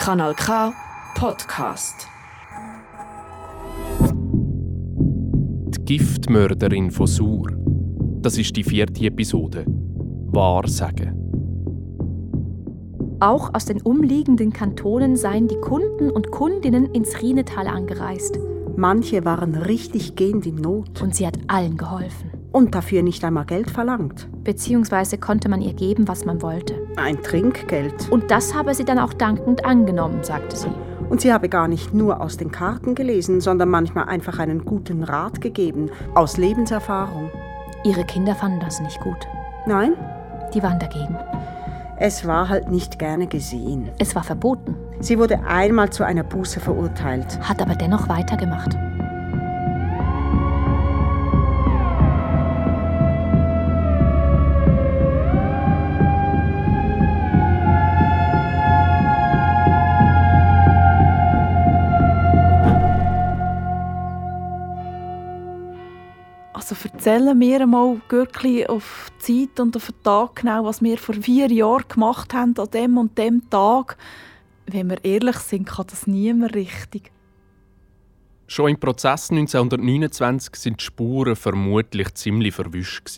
Kanal K Podcast. Die Giftmörderin von Sur. Das ist die vierte Episode. Wahrsagen. Auch aus den umliegenden Kantonen seien die Kunden und Kundinnen ins Rienetal angereist. Manche waren richtig gehend in Not Und sie hat allen geholfen. Und dafür nicht einmal Geld verlangt. Beziehungsweise konnte man ihr geben, was man wollte. Ein Trinkgeld. Und das habe sie dann auch dankend angenommen, sagte sie. Und sie habe gar nicht nur aus den Karten gelesen, sondern manchmal einfach einen guten Rat gegeben, aus Lebenserfahrung. Ihre Kinder fanden das nicht gut. Nein, Die waren dagegen. es war halt nicht gerne gesehen. Es war verboten, Sie wurde einmal zu einer Buße verurteilt. hat aber dennoch weitergemacht. Erzählen wir mal wirklich auf die Zeit und auf den Tag genau, was wir vor vier Jahren gemacht haben an dem und dem Tag. Wenn wir ehrlich sind, kann das niemand richtig. Schon im Prozess 1929 sind die Spuren vermutlich ziemlich verwischt.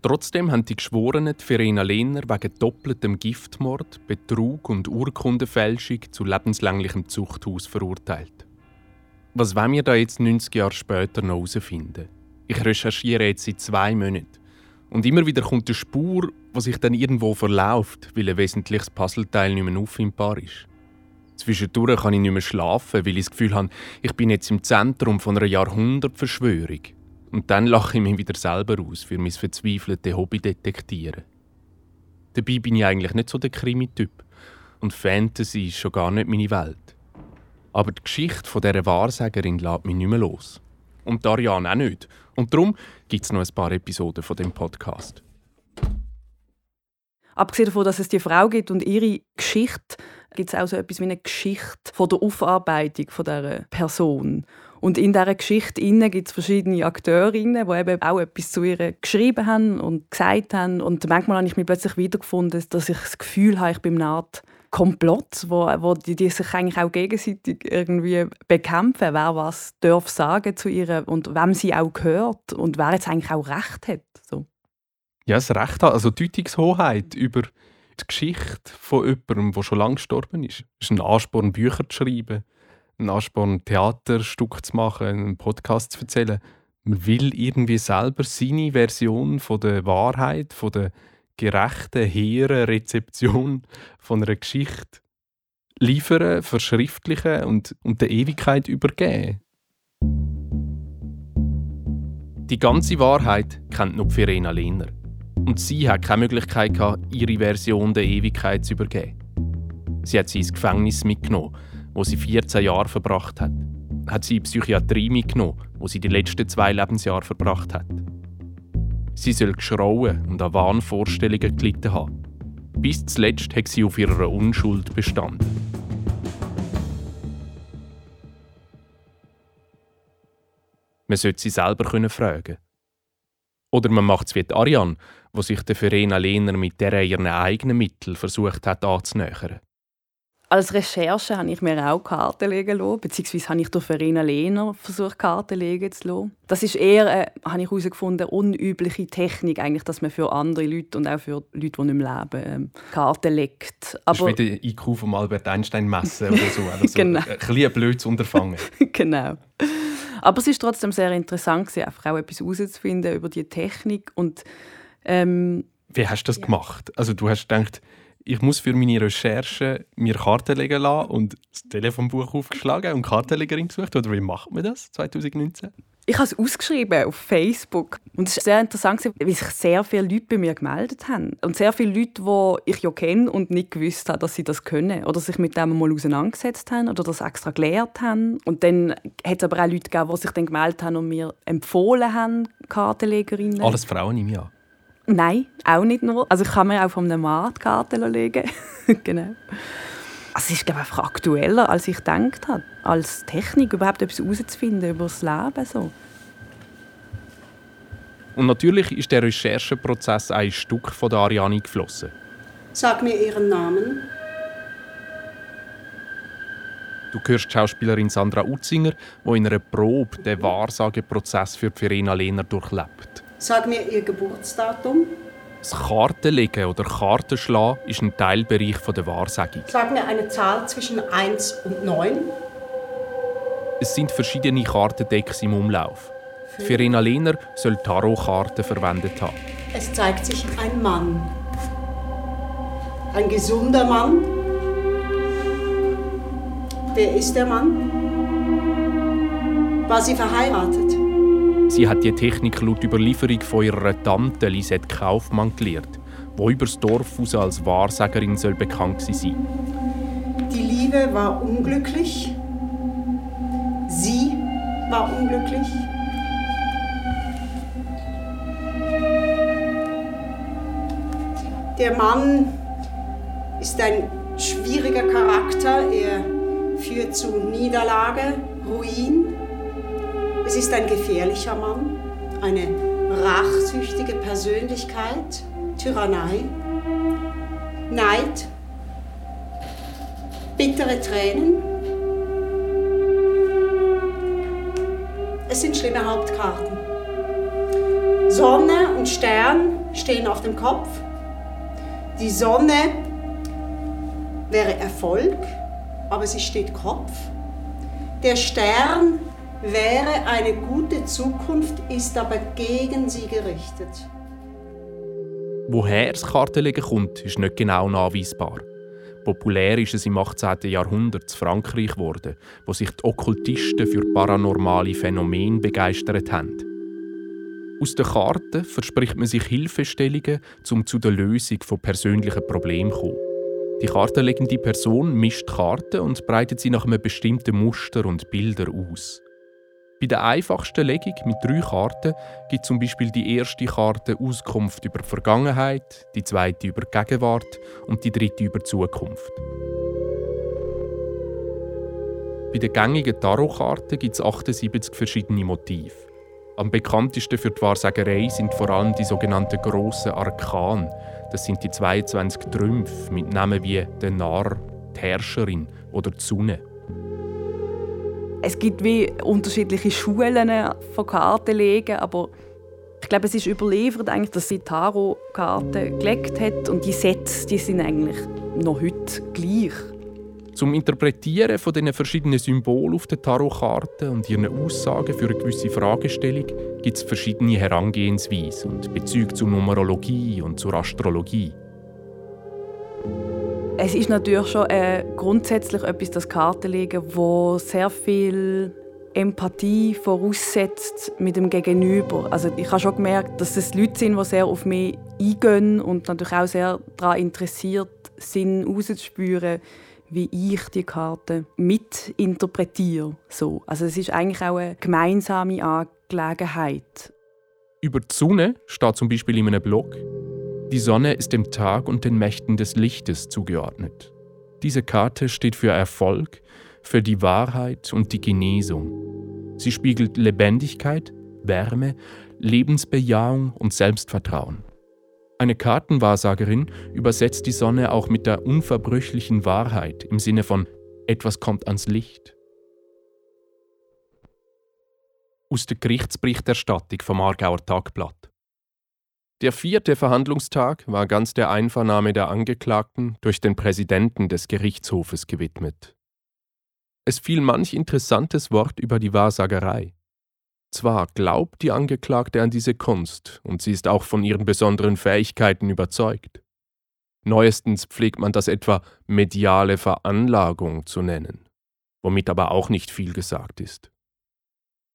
Trotzdem haben die Geschworenen die Verena Lehner wegen doppeltem Giftmord, Betrug und Urkundenfälschung zu lebenslänglichem Zuchthaus verurteilt. Was wollen wir da jetzt 90 Jahre später noch herausfinden? Ich recherchiere jetzt seit zwei Monaten. Und immer wieder kommt eine Spur, die sich dann irgendwo verläuft, weil ein wesentliches Puzzleteil nicht mehr auffindbar ist. Zwischendurch kann ich nicht mehr schlafen, weil ich das Gefühl habe, ich bin jetzt im Zentrum von einer Jahrhundertverschwörung. Und dann lache ich mich wieder selber aus für mein verzweifeltes Hobby detektieren. Dabei bin ich eigentlich nicht so der Krimi-Typ. Und Fantasy ist schon gar nicht meine Welt. Aber die Geschichte von dieser Wahrsagerin lässt mich nicht mehr los. Und Darian auch nicht. Und darum gibt es noch ein paar Episoden von dem Podcast. Abgesehen davon, dass es die Frau gibt und ihre Geschichte, gibt es auch so etwas wie eine Geschichte von der Aufarbeitung von dieser Person. Und in dieser Geschichte gibt es verschiedene Akteurinnen, die eben auch etwas zu ihr geschrieben haben und gesagt haben. Und manchmal habe ich mich plötzlich wiedergefunden, dass ich das Gefühl habe, ich bin in einer Komplott, wo, wo die, die sich eigentlich auch gegenseitig irgendwie bekämpfen, wer was darf sagen zu ihr und wem sie auch gehört und wer jetzt eigentlich auch Recht hat. So. Ja, das Recht hat, also Deutungshoheit über die Geschichte von jemandem, der schon lange gestorben ist. Es ist ein Ansporn, Bücher zu schreiben, ein Ansporn, Theaterstück zu machen, einen Podcast zu erzählen. Man will irgendwie selber seine Version von der Wahrheit, von der gerechten, hehren Rezeption von einer Geschichte liefern, verschriftlichen und, und der Ewigkeit übergeben. Die ganze Wahrheit kennt nur Verena Lehner. Und sie hat keine Möglichkeit gehabt, ihre Version der Ewigkeit zu übergeben. Sie hat sie ins Gefängnis mitgenommen, wo sie 14 Jahre verbracht hat. Hat sie in die Psychiatrie mitgenommen, wo sie die letzten zwei Lebensjahre verbracht hat. Sie soll geschrauen und an Wahnvorstellungen gelitten haben. Bis zuletzt hat sie auf ihrer Unschuld bestanden. Man sollte sie selber können fragen. Oder man macht es wie die Ariane, wo sich der Verena Lehner mit der ihren eigenen Mitteln versucht hat anzunähern. Als Recherche habe ich mir auch Karten legen lassen, beziehungsweise habe ich durch Verena Lehner versucht, Karten legen zu lassen. Das ist eher, äh, habe ich herausgefunden, eine unübliche Technik, eigentlich, dass man für andere Leute und auch für Leute, die nicht mehr leben, ähm, Karten legt. Das ist wie der IQ von Albert Einstein messen oder so. Also Genau. Ein bisschen ein blödes Unterfangen. genau. Aber es ist trotzdem sehr interessant, gewesen, einfach auch etwas herauszufinden über die Technik. Und ähm, Wie hast du das gemacht? Also du hast gedacht, ich muss für meine Recherche mir Karten legen lassen und das Telefonbuch aufgeschlagen und Kartenlegerin gesucht? Oder wie macht man das 2019? ich habe es ausgeschrieben auf Facebook. Und es war sehr interessant, weil sich sehr viele Leute bei mir gemeldet haben. Und sehr viele Leute, die ich ja kenne und nicht gewusst habe, dass sie das können. Oder sich mit dem mal auseinandergesetzt haben oder das extra gelernt haben. Und dann hat es aber auch Leute gegeben, die sich dann gemeldet haben und mir empfohlen haben, Kartenlegerinnen. Alles Frauen im Jahr. Nein, auch nicht nur. Also ich kann mir auch von einem Mann die Karten legen. genau. Also es ist glaube ich, einfach aktueller, als ich gedacht habe. Als Technik überhaupt etwas herauszufinden über das Leben. So. Und natürlich ist der Rechercheprozess ein Stück von der Ariane geflossen. Sag mir Ihren Namen. Du hörst die Schauspielerin Sandra Utzinger, die in einer Probe den Wahrsageprozess für Verena Lehner durchlebt. Sag mir Ihr Geburtsdatum. Das Kartenlegen oder Kartenschlagen ist ein Teilbereich der Wahrsagung. Sag mir eine Zahl zwischen 1 und 9. Es sind verschiedene Kartendecks im Umlauf. Verena Lehner soll Tarotkarten verwendet haben. Es zeigt sich ein Mann. Ein gesunder Mann. Wer ist der Mann? War sie verheiratet? Sie hat die Technik laut Überlieferung von ihrer Tante Lisette Kaufmann gelernt, die übers Dorf aus als Wahrsagerin soll bekannt sein Die Liebe war unglücklich. Sie war unglücklich. Der Mann ist ein schwieriger Charakter. Er führt zu Niederlage, Ruin. Es ist ein gefährlicher Mann, eine rachsüchtige Persönlichkeit, Tyrannei, Neid, bittere Tränen. Es sind schlimme Hauptkarten. Sonne und Stern stehen auf dem Kopf. Die Sonne wäre Erfolg, aber sie steht Kopf. Der Stern wäre eine gute Zukunft, ist aber gegen sie gerichtet. Woher das Kartenlegen kommt, ist nicht genau nachweisbar. Populär ist es im 18. Jahrhundert in Frankreich geworden, wo sich die Okkultisten für paranormale Phänomene begeistert haben. Aus den Karten verspricht man sich Hilfestellungen, um zu der Lösung von persönlichen Problemen zu kommen. Die kartenlegende Person mischt Karten und breitet sie nach einem bestimmten Muster und Bilder aus. Bei der einfachsten Legung mit drei Karten gibt zum Beispiel die erste Karte Auskunft über die Vergangenheit, die zweite über die Gegenwart und die dritte über die Zukunft. Bei den gängigen Tarotkarten gibt es 78 verschiedene Motive. Am bekanntesten für die Wahrsagerei sind vor allem die sogenannten grossen Arkan. Das sind die 22 Trümpfe mit Namen wie der Narr, die Herrscherin oder die Sonne. Es gibt wie unterschiedliche Schulen von Kartenlegen, aber ich glaube, es ist überliefert, eigentlich, dass sie Tarotkarten gelegt hat und die Sätze die sind eigentlich noch heute gleich. Zum Interpretieren von den verschiedenen Symbolen auf den Tarotkarten und ihren Aussagen für eine gewisse Fragestellung gibt es verschiedene Herangehensweisen und Bezüge zur Numerologie und zur Astrologie. Es ist natürlich schon äh, grundsätzlich etwas, das Kartenlegen, wo sehr viel Empathie voraussetzt mit dem Gegenüber. Also ich habe schon gemerkt, dass es Leute sind, die sehr auf mich eingehen und natürlich auch sehr daran interessiert sind, herauszuspüren, wie ich die Karte mitinterpretiere. So. Also es ist eigentlich auch eine gemeinsame Angelegenheit. Über die Sonne steht zum Beispiel in einem Blog, die Sonne ist dem Tag und den Mächten des Lichtes zugeordnet. Diese Karte steht für Erfolg, für die Wahrheit und die Genesung. Sie spiegelt Lebendigkeit, Wärme, Lebensbejahung und Selbstvertrauen. Eine Kartenwahrsagerin übersetzt die Sonne auch mit der unverbrüchlichen Wahrheit im Sinne von etwas kommt ans Licht. Aus der Gerichtsberichterstattung vom Aargauer Tagblatt. Der vierte Verhandlungstag war ganz der Einvernahme der Angeklagten durch den Präsidenten des Gerichtshofes gewidmet. Es fiel manch interessantes Wort über die Wahrsagerei. Zwar glaubt die Angeklagte an diese Kunst und sie ist auch von ihren besonderen Fähigkeiten überzeugt. Neuestens pflegt man das etwa mediale Veranlagung zu nennen, womit aber auch nicht viel gesagt ist.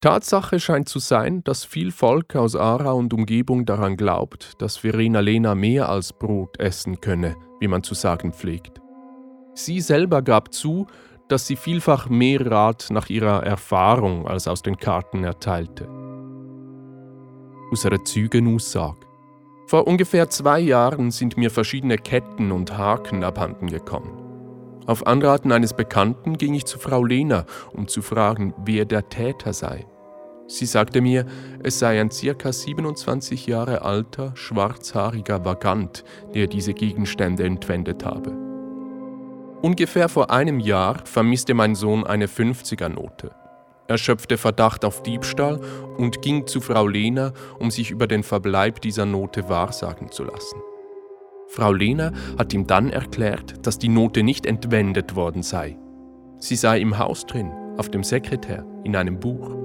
Tatsache scheint zu sein, dass viel Volk aus Aarau und Umgebung daran glaubt, dass Verena Lena mehr als Brot essen könne, wie man zu sagen pflegt. Sie selber gab zu, dass sie vielfach mehr Rat nach ihrer Erfahrung als aus den Karten erteilte. Aus einer Zeugenaussage. Vor ungefähr zwei Jahren sind mir verschiedene Ketten und Haken abhanden gekommen. Auf Anraten eines Bekannten ging ich zu Frau Lehner, um zu fragen, wer der Täter sei. Sie sagte mir, es sei ein circa 27 Jahre alter, schwarzhaariger Vagant, der diese Gegenstände entwendet habe. Ungefähr vor einem Jahr vermisste mein Sohn eine 50er-Note. Er schöpfte Verdacht auf Diebstahl und ging zu Frau Lehner, um sich über den Verbleib dieser Note wahrsagen zu lassen. Frau Lehner hat ihm dann erklärt, dass die Note nicht entwendet worden sei. Sie sei im Haus drin, auf dem Sekretär, in einem Buch.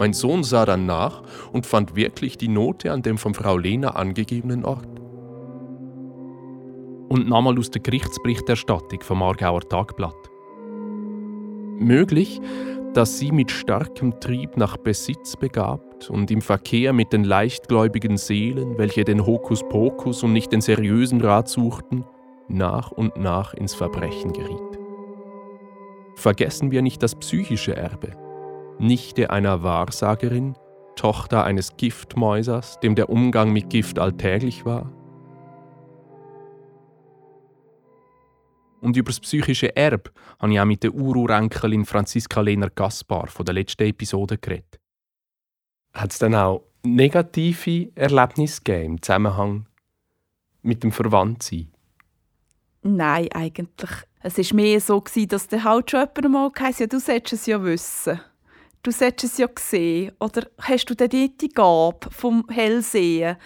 Mein Sohn sah dann nach und fand wirklich die Note an dem von Frau Lehner angegebenen Ort. Und nochmal aus der Gerichtsberichterstattung vom Aargauer Tagblatt. Möglich, dass sie mit starkem Trieb nach Besitz begabt und im Verkehr mit den leichtgläubigen Seelen, welche den Hokuspokus und nicht den seriösen Rat suchten, nach und nach ins Verbrechen geriet. Vergessen wir nicht das psychische Erbe. Nichte einer Wahrsagerin, Tochter eines Giftmäusers, dem der Umgang mit Gift alltäglich war, Und über das psychische Erbe habe ich auch mit der Ururenkelin Franziska Lehner Gaspar von der letzten Episode geredet. Hat es dann auch negative Erlebnisse gegeben im Zusammenhang mit dem Verwandtsein? Nein, eigentlich. Es war mehr so, dass der halt schon jemand mal gesagt ja, du solltest es ja wissen. Du solltest es ja sehen. Oder hast du denn die Gabe vom Hellsehen?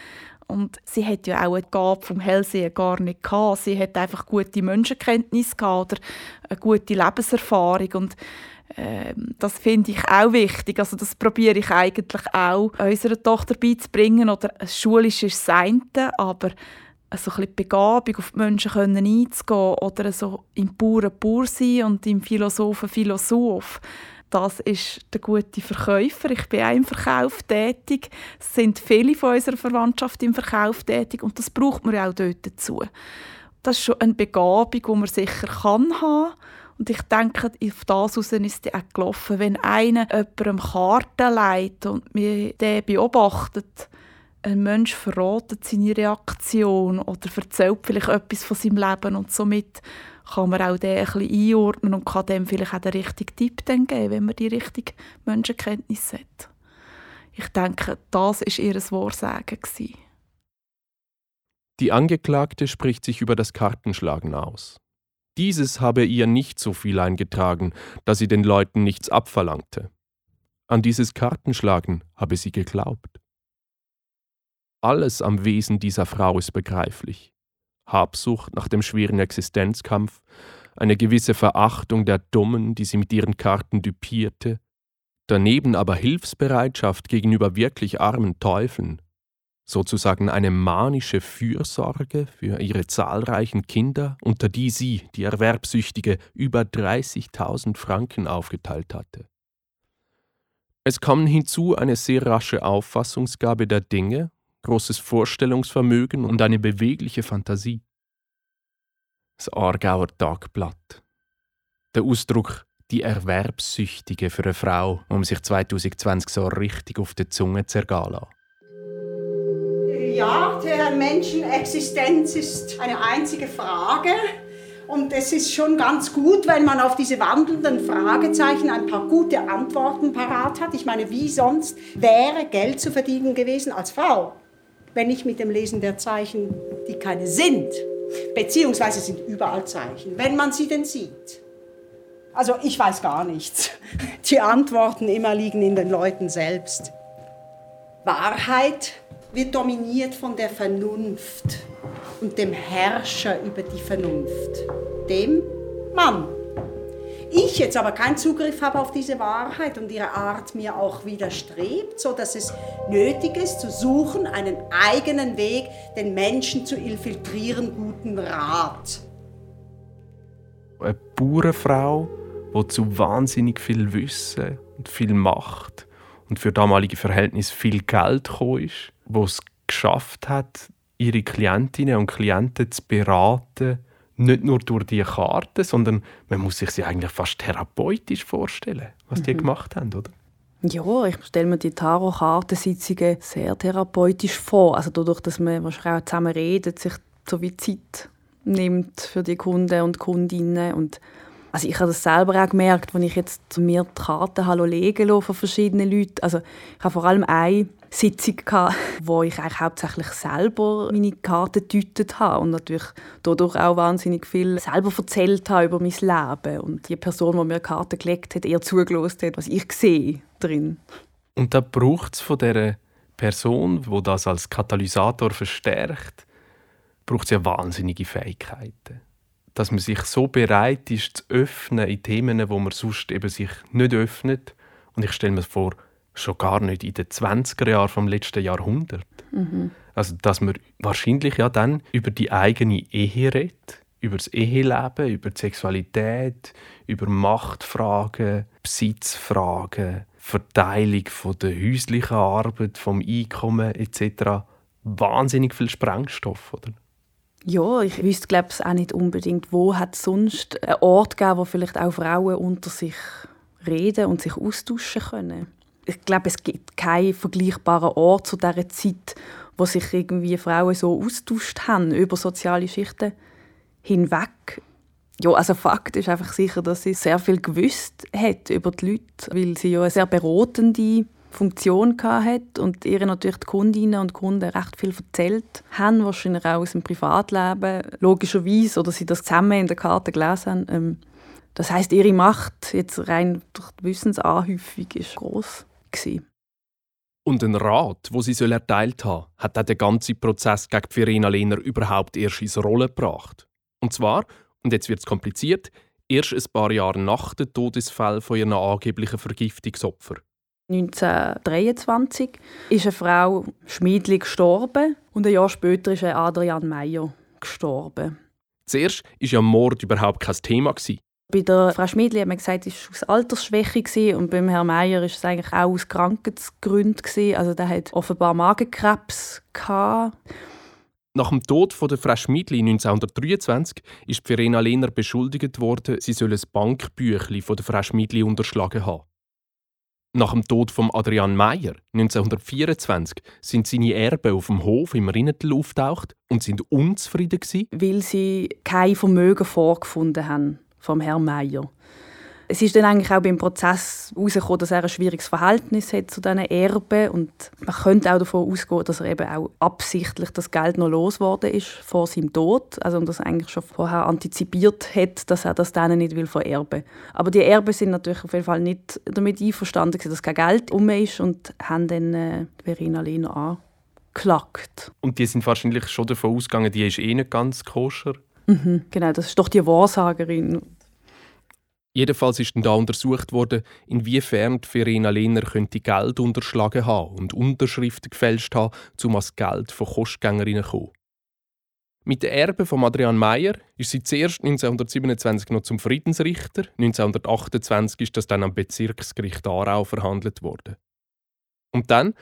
Und sie hat ja auch eine Gabe vom Hellsehen gar nicht gehabt. Sie hat einfach gute Menschenkenntnis oder eine gute Lebenserfahrung und äh, das finde ich auch wichtig. Also das probiere ich eigentlich auch unserer Tochter beizubringen. Oder schulisch ist das eine, aber so ein bisschen Begabung auf die Menschen können einzugehen oder so im Bauern Bauer sein und im Philosophen Philosoph das ist der gute Verkäufer. Ich bin auch im Verkauf tätig. Es sind viele von unserer Verwandtschaft im Verkauf tätig und das braucht man auch dort dazu. Das ist schon eine Begabung, die man sicher kann haben und ich denke, auf das heraus ist es auch gelaufen. Wenn einer jemandem Karten leitet und mir den beobachtet, ein Mensch verratet seine Reaktion oder erzählt vielleicht etwas von seinem Leben und somit kann man auch den ein bisschen einordnen und kann dem vielleicht auch den richtigen Tipp dann geben, wenn man die richtige Menschenkenntnis hat. Ich denke, das war ihr Wahrsagen. Die Angeklagte spricht sich über das Kartenschlagen aus. Dieses habe ihr nicht so viel eingetragen, dass sie den Leuten nichts abverlangte. An dieses Kartenschlagen habe sie geglaubt. Alles am Wesen dieser Frau ist begreiflich. Habsucht nach dem schweren Existenzkampf, eine gewisse Verachtung der Dummen, die sie mit ihren Karten düpierte, daneben aber Hilfsbereitschaft gegenüber wirklich armen Teufeln, sozusagen eine manische Fürsorge für ihre zahlreichen Kinder, unter die sie, die Erwerbsüchtige, über 30.000 Franken aufgeteilt hatte. Es kommen hinzu eine sehr rasche Auffassungsgabe der Dinge großes Vorstellungsvermögen und eine bewegliche Fantasie. Das Aargauer Tagblatt. Der Ausdruck die Erwerbssüchtige für eine Frau, um sich 2020 so richtig auf die Zunge zu ergehen Ja, der Menschenexistenz ist eine einzige Frage. Und es ist schon ganz gut, wenn man auf diese wandelnden Fragezeichen ein paar gute Antworten parat hat. Ich meine, wie sonst wäre Geld zu verdienen gewesen als Frau? Wenn nicht mit dem Lesen der Zeichen, die keine sind. Beziehungsweise sind überall Zeichen, wenn man sie denn sieht. Also ich weiß gar nichts. Die Antworten immer liegen in den Leuten selbst. Wahrheit wird dominiert von der Vernunft und dem Herrscher über die Vernunft, dem Mann ich jetzt aber keinen Zugriff habe auf diese Wahrheit und ihre Art mir auch widerstrebt, so dass es nötig ist zu suchen, einen eigenen Weg, den Menschen zu infiltrieren, guten Rat. Eine Bauernfrau, die zu wahnsinnig viel Wissen und viel Macht und für damalige Verhältnisse viel Geld gekommen ist, die es geschafft hat, ihre Klientinnen und Klienten zu beraten, nicht nur durch die Karte, sondern man muss sich sie eigentlich fast therapeutisch vorstellen, was die mhm. gemacht haben, oder? Ja, ich stelle mir die Tarot-Kartensitzungen sehr therapeutisch vor. Also dadurch, dass man wahrscheinlich auch zusammen redet, sich so wie Zeit nimmt für die Kunden und Kundinnen und also ich habe das selber auch gemerkt, als ich jetzt mir die Karten hallo legen von verschiedenen Leuten. Also ich habe vor allem eine Sitzung gehabt, wo ich eigentlich hauptsächlich selber meine Karten gedeutet habe und natürlich dadurch auch wahnsinnig viel selber erzählt habe über mein Leben und die Person, die mir Karten gelegt hat, eher zugelost hat, was ich sehe drin. Und da braucht es von der Person, wo das als Katalysator verstärkt, braucht ja wahnsinnige Fähigkeiten. Dass man sich so bereit ist, zu öffnen in Themen, wo man sonst eben sich nicht öffnet. Und ich stelle mir vor, schon gar nicht in den 20er Jahren vom letzten Jahrhundert. Mhm. Also, dass man wahrscheinlich ja dann über die eigene Ehe redet, über das Eheleben, über die Sexualität, über Machtfragen, Besitzfragen, Verteilung von der häuslichen Arbeit, vom Einkommen etc. Wahnsinnig viel Sprengstoff, oder? Ja, ich wüsste glaube auch nicht unbedingt, wo hat sonst einen Ort gegeben, wo vielleicht auch Frauen unter sich reden und sich austauschen können ich glaube, es gibt keinen vergleichbaren Ort zu dieser Zeit, wo sich irgendwie Frauen so austauscht haben über soziale Schichten hinweg. Ja, also Fakt ist einfach sicher, dass sie sehr viel gewusst hat über die Leute, weil sie ja eine sehr beratende Funktion hat und ihr natürlich die Kundinnen und Kunden recht viel erzählt haben, wahrscheinlich auch aus dem Privatleben, logischerweise, oder sie das zusammen in der Karte gelesen haben. Ähm, das heißt, ihre Macht jetzt rein durch die Wissensanhäufung ist groß. Und ein Rat, wo sie erteilt haben, hat auch den ganzen Prozess gegen Verena Lehner überhaupt erst ins Rollen gebracht. Und zwar, und jetzt wird es kompliziert, erst ein paar Jahre nach dem Todesfall von ihren angeblichen Vergiftungsopfer. 1923 ist eine Frau Schmiedli gestorben und ein Jahr später ist Adrian Meyer gestorben. Zuerst war ja Mord überhaupt kein Thema. Bei der Frau Schmidli hat man gesagt, es war aus Altersschwäche und beim Herrn Meier ist es eigentlich auch aus Krankheitsgründen Also der hat offenbar Magenkrebs gehabt. Nach dem Tod von der Frau Schmidli 1923 ist Verena Lehner beschuldigt worden, sie solle ein Bankbüchli von der Frau Schmidli unterschlagen haben. Nach dem Tod von Adrian Meyer 1924 sind seine Erben auf dem Hof im Rinnetel auftaucht und sind unzufrieden gewesen, weil sie kein Vermögen vorgefunden haben vom Herrn Meier. Es ist dann eigentlich auch beim Prozess herausgekommen, dass er ein schwieriges Verhältnis hat zu diesen Erben und man könnte auch davon ausgehen, dass er eben auch absichtlich das Geld noch losgeworden ist vor seinem Tod, also und das eigentlich schon vorher antizipiert hat, dass er das denen nicht will vererben. Aber die Erben sind natürlich auf jeden Fall nicht damit einverstanden, dass kein Geld um ist und haben dann äh, Verena Lehner angeklagt. Und die sind wahrscheinlich schon davon ausgegangen, die ist eh nicht ganz koscher. Mhm, genau, das ist doch die Wahrsagerin. Jedenfalls ist da untersucht worden, inwiefern die Verena Lehner könnte Geld unterschlagen haben und Unterschriften gefälscht haben, um das Geld von Kostgängerinnen zu kommen. Mit den Erben von Adrian Meyer ist sie zuerst 1927 noch zum Friedensrichter, 1928 ist das dann am Bezirksgericht Aarau verhandelt worden. Und dann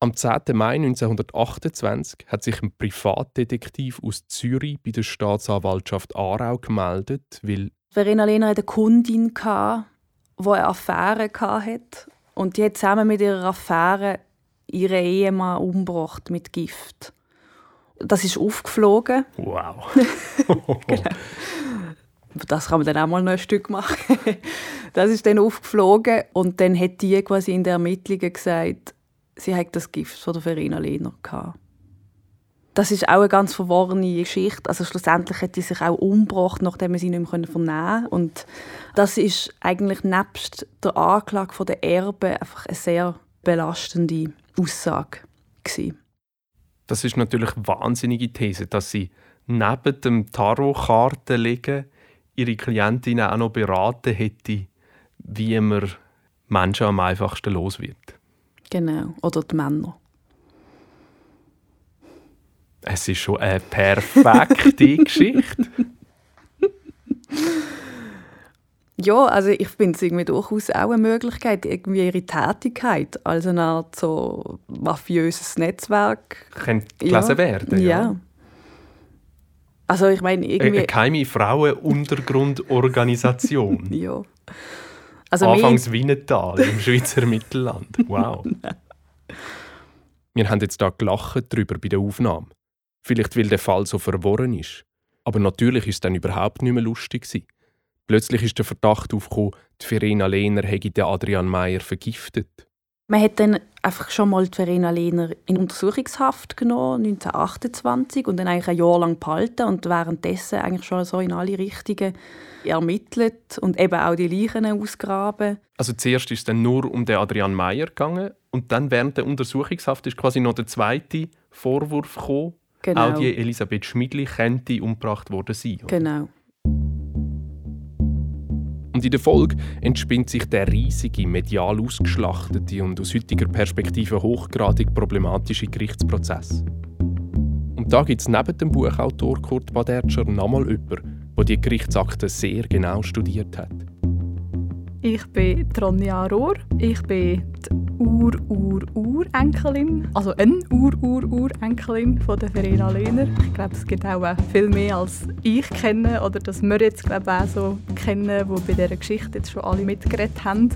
am 10. Mai 1928 hat sich ein Privatdetektiv aus Zürich bei der Staatsanwaltschaft Aarau gemeldet, weil Verena Lehner hatte eine Kundin, die eine Affäre hatte. Und die hat zusammen mit ihrer Affäre ihren Ehemann umgebracht mit Gift. Das ist aufgeflogen. Wow. genau. Das kann man dann auch mal noch ein Stück machen. das ist dann aufgeflogen und dann hat die quasi in den Ermittlungen gesagt, sie hat das Gift von der Verena Lehner gehabt. Das ist auch eine ganz verworrene Geschichte. Also schlussendlich hat sie sich auch umgebracht, nachdem sie nicht mehr vernehmen konnte. Und das ist eigentlich nebst der Anklage der Erbe einfach eine sehr belastende Aussage gewesen. Das ist natürlich eine wahnsinnige These, dass sie neben dem Tarotkarten legen ihre Klientin auch noch beraten hätte, wie man Menschen am einfachsten los wird. Genau, oder die Männer. Es ist schon eine perfekte Geschichte. Ja, also ich finde es irgendwie durchaus auch eine Möglichkeit, irgendwie ihre Tätigkeit als eine Art so mafiöses Netzwerk könnte gelesen ja. werden. Ja. ja. Also ich meine irgendwie... Eine geheime Frauenuntergrundorganisation. ja. Also Anfangs Wienetal im Schweizer Mittelland. Wow. Wir haben jetzt da gelacht darüber bei der Aufnahme. Vielleicht weil der Fall so verworren ist. Aber natürlich ist es dann überhaupt nicht mehr lustig. Gewesen. Plötzlich ist der Verdacht aufgekommen, die Verena Lehner hätte den Adrian Meyer vergiftet. Man hat dann einfach schon mal Verena Lehner in Untersuchungshaft genommen, 1928, und dann eigentlich ein Jahr lang behalten und währenddessen eigentlich schon so in alle Richtungen ermittelt und eben auch die Leichen ausgraben. Also zuerst ist es dann nur um den Adrian Meyer gegangen und dann während der Untersuchungshaft ist quasi noch der zweite Vorwurf gekommen. Genau. Auch die Elisabeth Schmidli könnte umgebracht worden sein. Oder? Genau. Und in der Folge entspinnt sich der riesige, medial ausgeschlachtete und aus heutiger Perspektive hochgradig problematische Gerichtsprozess. Und da gibt es neben dem Buchautor Kurt Badertscher nochmal jemanden, der die Gerichtsakte sehr genau studiert hat. Ich bin Tronja Rohr. Ich bin die Ur-Ur-Urenkelin, also eine Ur-Ur-Urenkelin von der Verena Lehner. Ich glaube, es gibt auch viel mehr als ich kenne oder dass wir jetzt glaube auch so kennen, die bei dieser Geschichte jetzt schon alle mitgeredet haben.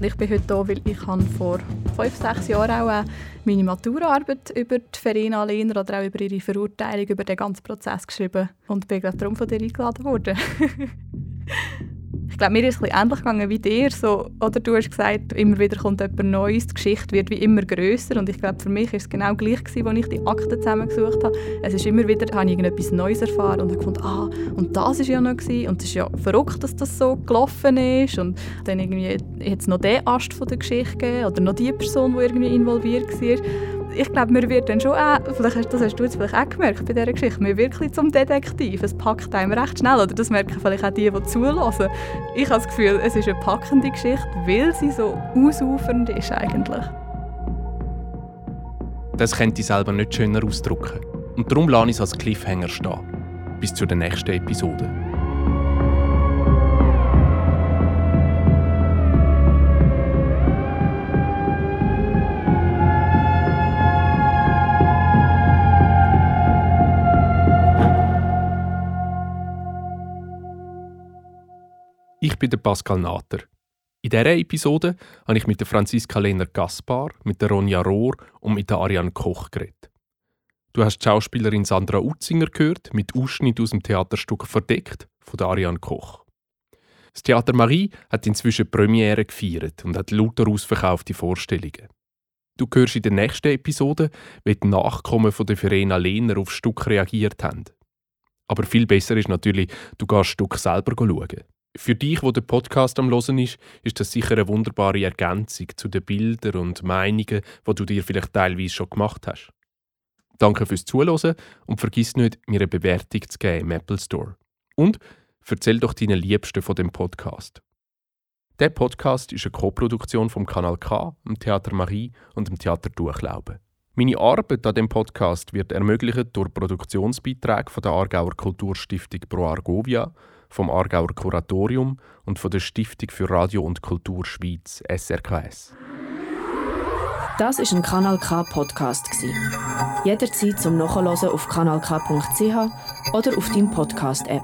Ich bin heute hier, weil ich vor fünf, sechs Jahren auch meine Maturaarbeit über die Verena Lehner oder auch über ihre Verurteilung, über den ganzen Prozess geschrieben und bin gerade darum von dir eingeladen worden. Ich glaube, mir ist es ähnlich gegangen wie dir. So, oder du hast gesagt, immer wieder kommt etwas Neues, die Geschichte wird wie immer grösser. Und ich glaube, für mich war es genau gleich, gewesen, als ich die Akten zusammengesucht habe. Es ist immer wieder, habe ich irgendetwas Neues erfahren und habe gefunden, ah, und das war ja noch gewesen. Und es ist ja verrückt, dass das so gelaufen ist. Und dann irgendwie es noch den Ast von der Geschichte gegeben oder noch die Person, die irgendwie involviert war ich glaube, man wird dann schon auch, vielleicht, das hast du jetzt vielleicht auch gemerkt bei dieser Geschichte, man wirklich zum Detektiv. Es packt einem recht schnell, oder das merken vielleicht auch die, die zulassen. Ich habe das Gefühl, es ist eine packende Geschichte, weil sie so ausufernd ist eigentlich. Das könnte ich selber nicht schöner ausdrücken. Und darum lasse ich es als Cliffhanger stehen. Bis zur nächsten Episode. Ich bin der Pascal Nater. In dieser Episode habe ich mit der Franziska Lehner Gaspar, mit der Ronja Rohr und mit der Ariane Koch geredet. Du hast die Schauspielerin Sandra Utzinger gehört, mit Ausschnitt aus dem Theaterstück Verdeckt von der Ariane Koch. Das Theater Marie hat inzwischen Premiere gefeiert und hat lauter ausverkaufte Vorstellungen. Du hörst in der nächsten Episode, wie die Nachkommen von der Verena Lehner auf Stück reagiert haben. Aber viel besser ist natürlich, du gehst das Stück selber schauen. Für dich, wo der Podcast am Losen ist, ist das sicher eine wunderbare Ergänzung zu den Bildern und Meinungen, die du dir vielleicht teilweise schon gemacht hast. Danke fürs Zuhören und vergiss nicht, mir eine Bewertung zu geben im Apple Store. Und erzähl doch deinen Liebsten von dem Podcast. Der Podcast ist eine Co-Produktion vom Kanal K, dem Theater Marie und dem Theater Durchlauben. Meine Arbeit an dem Podcast wird ermöglicht durch Produktionsbeiträge von der Aargauer Kulturstiftung Pro Argovia vom Aargauer Kuratorium und von der Stiftung für Radio und Kultur Schweiz SRKS. Das ist ein Kanal K Podcast Jederzeit zum Nachhören auf kanalk.ch oder auf deinem Podcast App.